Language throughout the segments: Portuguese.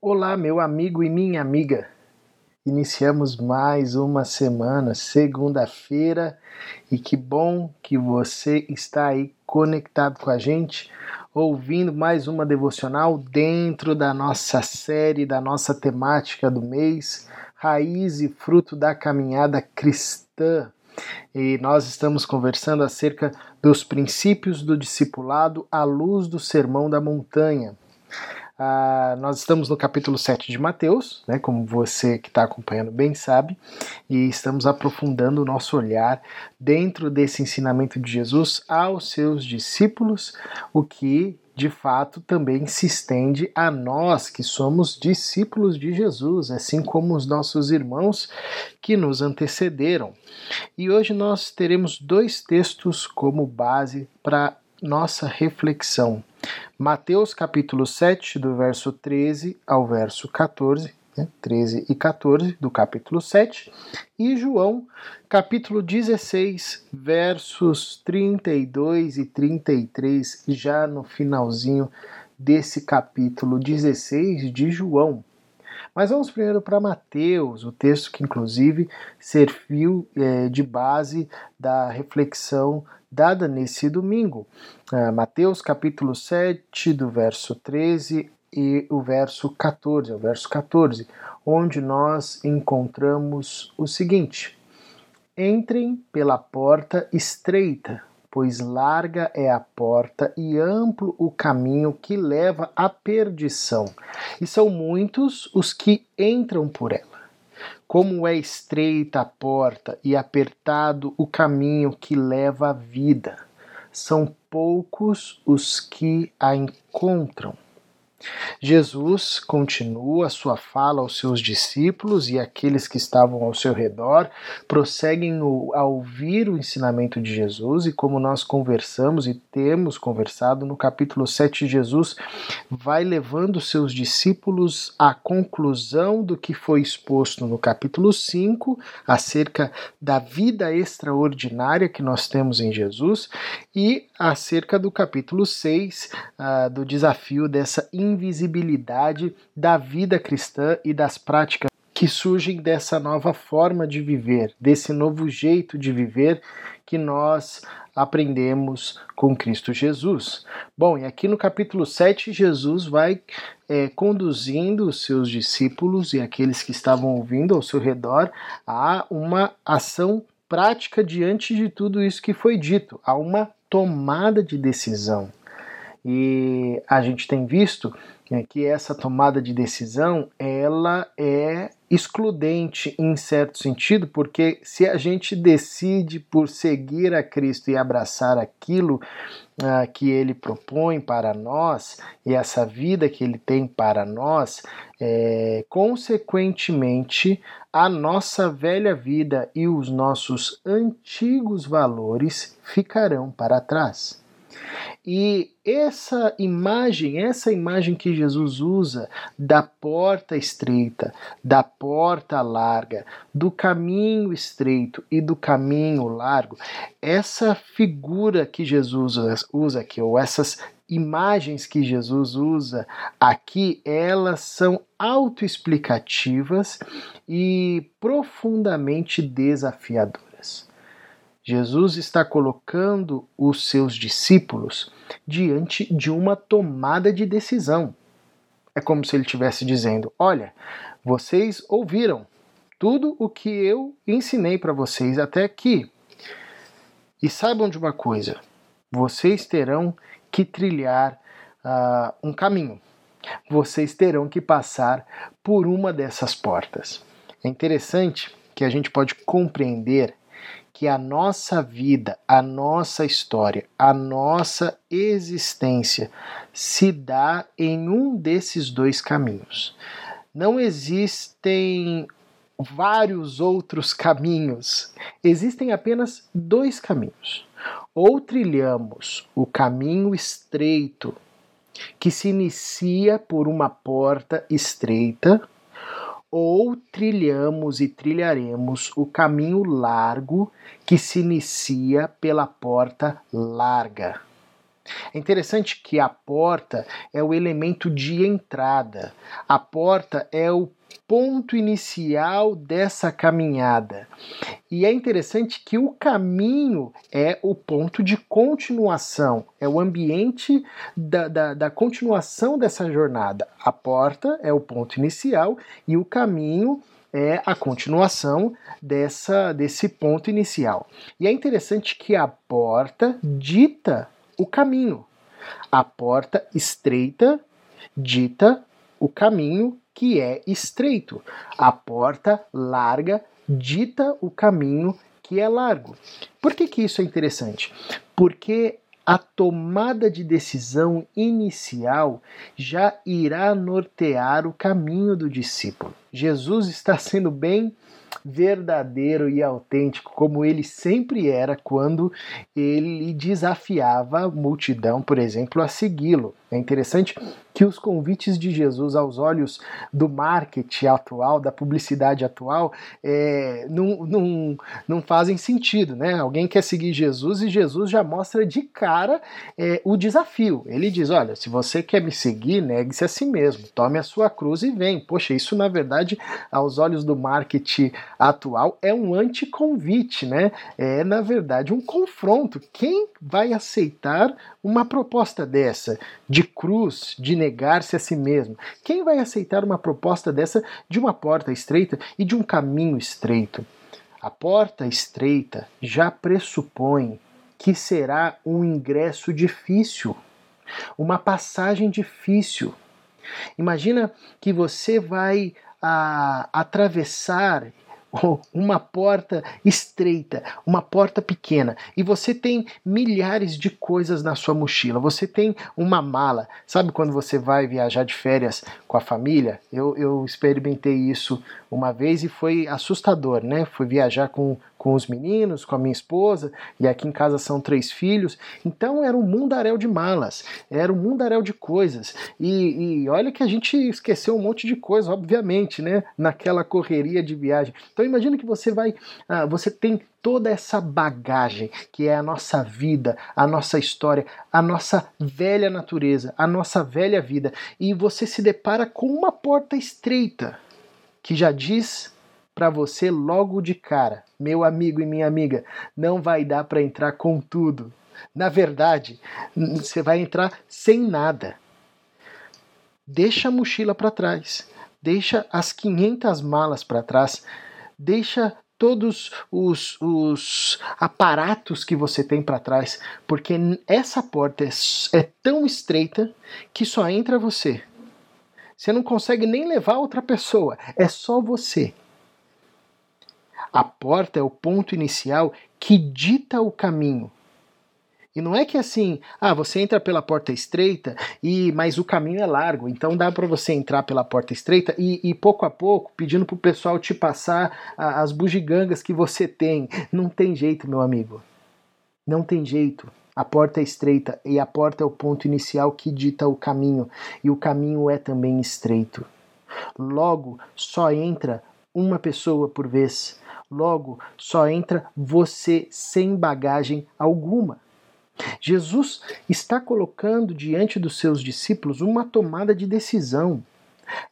Olá, meu amigo e minha amiga. Iniciamos mais uma semana, segunda-feira, e que bom que você está aí conectado com a gente, ouvindo mais uma devocional dentro da nossa série, da nossa temática do mês, Raiz e Fruto da Caminhada Cristã. E nós estamos conversando acerca dos princípios do discipulado à luz do Sermão da Montanha. Ah, nós estamos no capítulo 7 de Mateus, né, como você que está acompanhando bem sabe, e estamos aprofundando o nosso olhar dentro desse ensinamento de Jesus aos seus discípulos, o que de fato também se estende a nós que somos discípulos de Jesus, assim como os nossos irmãos que nos antecederam. E hoje nós teremos dois textos como base para nossa reflexão. Mateus capítulo 7, do verso 13 ao verso 14, né, 13 e 14 do capítulo 7, e João capítulo 16, versos 32 e 33, já no finalzinho desse capítulo 16 de João. Mas vamos primeiro para Mateus, o texto que inclusive serviu é, de base da reflexão dada nesse domingo. Uh, Mateus capítulo 7, do verso 13 e o verso 14, o verso 14, onde nós encontramos o seguinte: Entrem pela porta estreita, pois larga é a porta e amplo o caminho que leva à perdição, e são muitos os que entram por ela. Como é estreita a porta e apertado o caminho que leva à vida, são poucos os que a encontram. Jesus continua sua fala aos seus discípulos e aqueles que estavam ao seu redor prosseguem a ouvir o ensinamento de Jesus e como nós conversamos e temos conversado no capítulo 7, Jesus vai levando seus discípulos à conclusão do que foi exposto no capítulo 5 acerca da vida extraordinária que nós temos em Jesus e acerca do capítulo 6 uh, ah, do desafio dessa invisibilidade da vida cristã e das práticas que surgem dessa nova forma de viver, desse novo jeito de viver que nós aprendemos com Cristo Jesus. Bom, e aqui no capítulo 7, Jesus vai é, conduzindo os seus discípulos e aqueles que estavam ouvindo ao seu redor a uma ação prática diante de tudo isso que foi dito, a uma tomada de decisão. E a gente tem visto né, que essa tomada de decisão ela é excludente em certo sentido, porque se a gente decide por seguir a Cristo e abraçar aquilo uh, que Ele propõe para nós e essa vida que Ele tem para nós, é, consequentemente a nossa velha vida e os nossos antigos valores ficarão para trás. E essa imagem, essa imagem que Jesus usa da porta estreita, da porta larga, do caminho estreito e do caminho largo, essa figura que Jesus usa aqui, ou essas imagens que Jesus usa aqui, elas são autoexplicativas e profundamente desafiadoras. Jesus está colocando os seus discípulos diante de uma tomada de decisão. É como se ele estivesse dizendo: Olha, vocês ouviram tudo o que eu ensinei para vocês até aqui. E saibam de uma coisa: vocês terão que trilhar uh, um caminho. Vocês terão que passar por uma dessas portas. É interessante que a gente pode compreender que a nossa vida, a nossa história, a nossa existência se dá em um desses dois caminhos. Não existem vários outros caminhos, existem apenas dois caminhos. Ou trilhamos o caminho estreito, que se inicia por uma porta estreita, ou trilhamos e trilharemos o caminho largo que se inicia pela porta larga. É interessante que a porta é o elemento de entrada. A porta é o ponto inicial dessa caminhada. E é interessante que o caminho é o ponto de continuação, é o ambiente da, da, da, continuação dessa jornada. A porta é o ponto inicial e o caminho é a continuação dessa, desse ponto inicial. E é interessante que a porta dita o caminho. A porta estreita dita o caminho que é estreito. A porta larga dita o caminho que é largo. Por que, que isso é interessante? Porque a tomada de decisão inicial já irá nortear o caminho do discípulo. Jesus está sendo bem verdadeiro e autêntico, como ele sempre era quando ele desafiava a multidão, por exemplo, a segui-lo. É interessante que os convites de Jesus aos olhos do marketing atual, da publicidade atual, é, não, não, não fazem sentido. Né? Alguém quer seguir Jesus e Jesus já mostra de cara é, o desafio. Ele diz: Olha, se você quer me seguir, negue-se a si mesmo, tome a sua cruz e vem. Poxa, isso na verdade, aos olhos do marketing atual, é um anticonvite, né? É na verdade um confronto. Quem vai aceitar uma proposta dessa de cruz, de negar-se a si mesmo? Quem vai aceitar uma proposta dessa de uma porta estreita e de um caminho estreito? A porta estreita já pressupõe que será um ingresso difícil, uma passagem difícil. Imagina que você vai a, ah, atravessar uma porta estreita, uma porta pequena, e você tem milhares de coisas na sua mochila. Você tem uma mala. Sabe quando você vai viajar de férias com a família? Eu, eu experimentei isso uma vez e foi assustador, né? Fui viajar com com os meninos, com a minha esposa, e aqui em casa são três filhos. Então era um mundaréu de malas, era um mundaréu de coisas. E, e olha que a gente esqueceu um monte de coisa, obviamente, né? Naquela correria de viagem. Então imagina que você vai, ah, você tem toda essa bagagem que é a nossa vida, a nossa história, a nossa velha natureza, a nossa velha vida, e você se depara com uma porta estreita que já diz para você logo de cara, meu amigo e minha amiga, não vai dar para entrar com tudo. Na verdade, você vai entrar sem nada. Deixa a mochila para trás, deixa as 500 malas para trás, deixa todos os, os, aparatos que você tem para trás, porque essa porta é, é tão estreita que só entra você. Você não consegue nem levar outra pessoa, é só você. A porta é o ponto inicial que dita o caminho. E não é que assim, ah, você entra pela porta estreita e mas o caminho é largo, então dá para você entrar pela porta estreita e, e pouco a pouco pedindo para o pessoal te passar a, as bugigangas que você tem. Não tem jeito, meu amigo. Não tem jeito. A porta é estreita e a porta é o ponto inicial que dita o caminho e o caminho é também estreito. Logo, só entra uma pessoa por vez. Logo, só entra você sem bagagem alguma. Jesus está colocando diante dos seus discípulos uma tomada de decisão.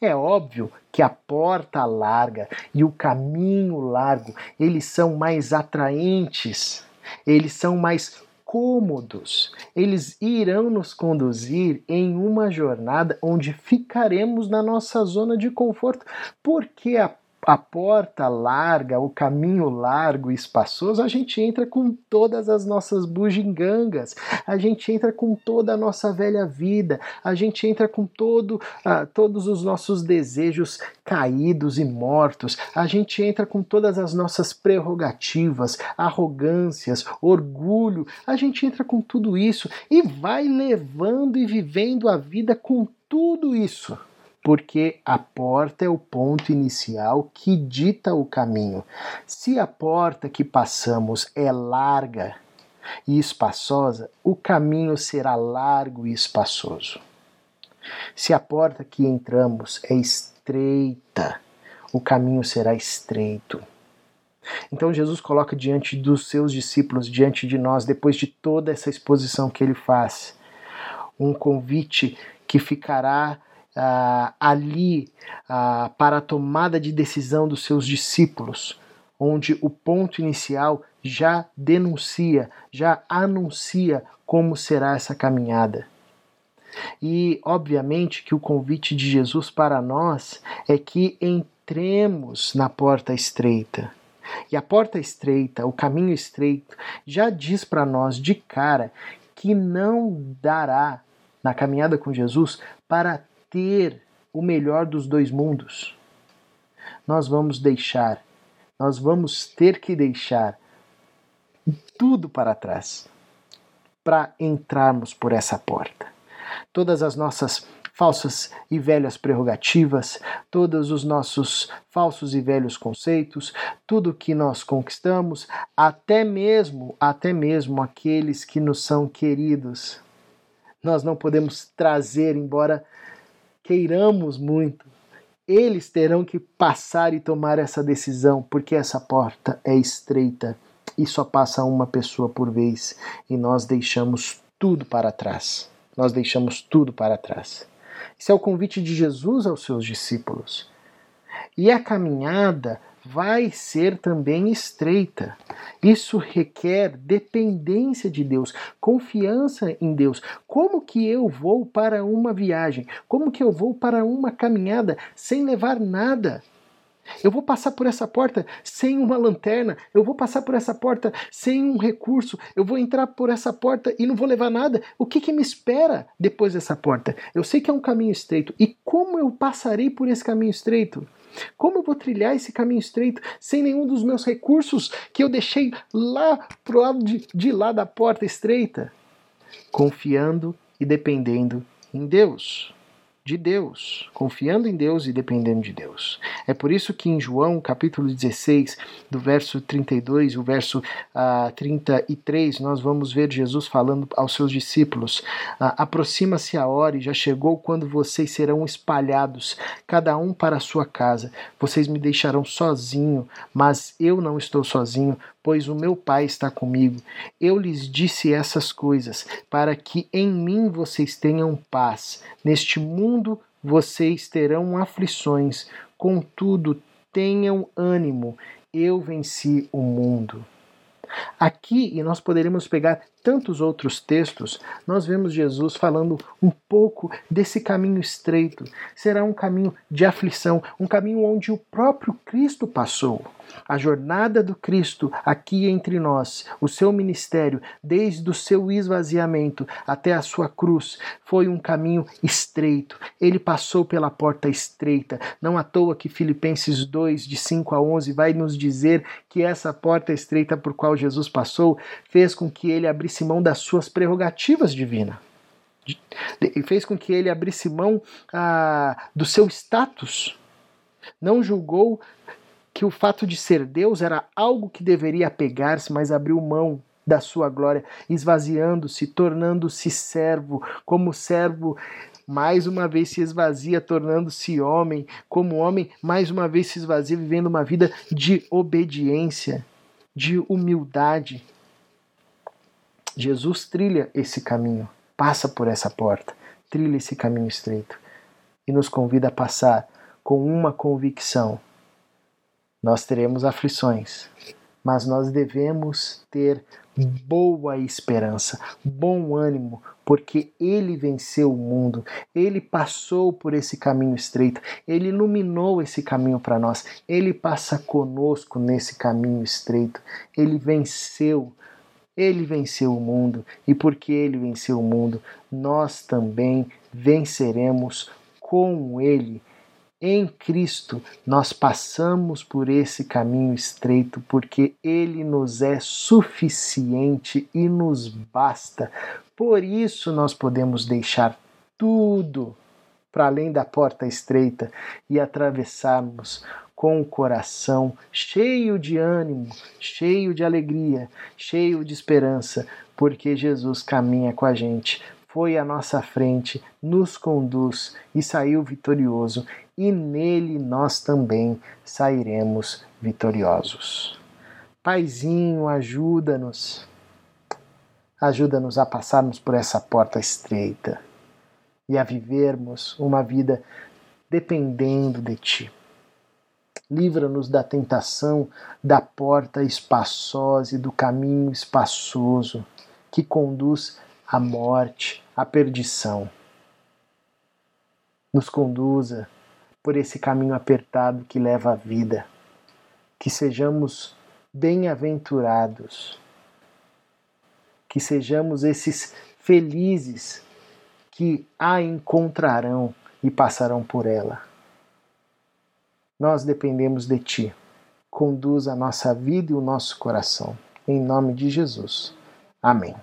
É óbvio que a porta larga e o caminho largo, eles são mais atraentes, eles são mais cômodos. Eles irão nos conduzir em uma jornada onde ficaremos na nossa zona de conforto, porque a a porta larga, o caminho largo e espaçoso, a gente entra com todas as nossas bugigangas, a gente entra com toda a nossa velha vida, a gente entra com todo, uh, todos os nossos desejos caídos e mortos, a gente entra com todas as nossas prerrogativas, arrogâncias, orgulho, a gente entra com tudo isso e vai levando e vivendo a vida com tudo isso porque a porta é o ponto inicial que dita o caminho. Se a porta que passamos é larga e espaçosa, o caminho será largo e espaçoso. Se a porta que entramos é estreita, o caminho será estreito. Então Jesus coloca diante dos seus discípulos, diante de nós, depois de toda essa exposição que ele faz, um convite que ficará ah, ali ah, para a tomada de decisão dos seus discípulos, onde o ponto inicial já denuncia, já anuncia como será essa caminhada. E, obviamente, que o convite de Jesus para nós é que entremos na porta estreita. E a porta estreita, o caminho estreito, já diz para nós de cara que não dará na caminhada com Jesus para ter o melhor dos dois mundos. Nós vamos deixar, nós vamos ter que deixar tudo para trás para entrarmos por essa porta. Todas as nossas falsas e velhas prerrogativas, todos os nossos falsos e velhos conceitos, tudo que nós conquistamos, até mesmo, até mesmo aqueles que nos são queridos. Nós não podemos trazer, embora queiramos muito, eles terão que passar e tomar essa decisão, porque essa porta é estreita e só passa uma pessoa por vez, e nós deixamos tudo para trás. Nós deixamos tudo para trás. Esse é o convite de Jesus aos seus discípulos. E a caminhada vai ser também estreita. Isso requer dependência de Deus, confiança em Deus. Como que eu vou para uma viagem? Como que eu vou para uma caminhada sem levar nada? Eu vou passar por essa porta sem uma lanterna, eu vou passar por essa porta sem um recurso, eu vou entrar por essa porta e não vou levar nada. O que, que me espera depois dessa porta? Eu sei que é um caminho estreito. E como eu passarei por esse caminho estreito? Como eu vou trilhar esse caminho estreito sem nenhum dos meus recursos que eu deixei lá pro lado de, de lá da porta estreita? Confiando e dependendo em Deus de Deus, confiando em Deus e dependendo de Deus. É por isso que em João, capítulo 16, do verso 32 e o verso uh, ah, 33, nós vamos ver Jesus falando aos seus discípulos: uh, Aproxima-se a hora e já chegou quando vocês serão espalhados, cada um para a sua casa. Vocês me deixarão sozinho, mas eu não estou sozinho, pois o meu Pai está comigo. Eu lhes disse essas coisas, para que em mim vocês tenham paz. Neste mundo vocês terão aflições, contudo, tenham ânimo. Eu venci o mundo. Aqui, e nós poderíamos pegar tantos outros textos, nós vemos Jesus falando um pouco desse caminho estreito. Será um caminho de aflição, um caminho onde o próprio Cristo passou. A jornada do Cristo aqui entre nós, o seu ministério, desde o seu esvaziamento até a sua cruz, foi um caminho estreito. Ele passou pela porta estreita. Não à toa que Filipenses 2, de 5 a 11, vai nos dizer que essa porta estreita por qual Jesus passou fez com que ele abrisse abrisse mão das suas prerrogativas divinas. E fez com que ele abrisse mão ah, do seu status. Não julgou que o fato de ser Deus era algo que deveria apegar-se, mas abriu mão da sua glória, esvaziando-se, tornando-se servo, como servo mais uma vez se esvazia, tornando-se homem, como homem, mais uma vez se esvazia, vivendo uma vida de obediência, de humildade. Jesus trilha esse caminho, passa por essa porta, trilha esse caminho estreito e nos convida a passar com uma convicção. Nós teremos aflições, mas nós devemos ter boa esperança, bom ânimo, porque ele venceu o mundo, ele passou por esse caminho estreito, ele iluminou esse caminho para nós, ele passa conosco nesse caminho estreito, ele venceu ele venceu o mundo e porque ele venceu o mundo, nós também venceremos com ele. Em Cristo, nós passamos por esse caminho estreito porque Ele nos é suficiente e nos basta. Por isso, nós podemos deixar tudo para além da porta estreita e atravessarmos com o coração cheio de ânimo, cheio de alegria, cheio de esperança, porque Jesus caminha com a gente, foi à nossa frente, nos conduz e saiu vitorioso, e nele nós também sairemos vitoriosos. Paizinho, ajuda-nos. Ajuda-nos a passarmos por essa porta estreita e a vivermos uma vida dependendo de Ti. Livra-nos da tentação da porta espaçosa e do caminho espaçoso que conduz à morte, à perdição. Nos conduza por esse caminho apertado que leva à vida. Que sejamos bem-aventurados. Que sejamos esses felizes que a encontrarão e passarão por ela. Nós dependemos de Ti. Conduz a nossa vida e o nosso coração. Em nome de Jesus. Amém.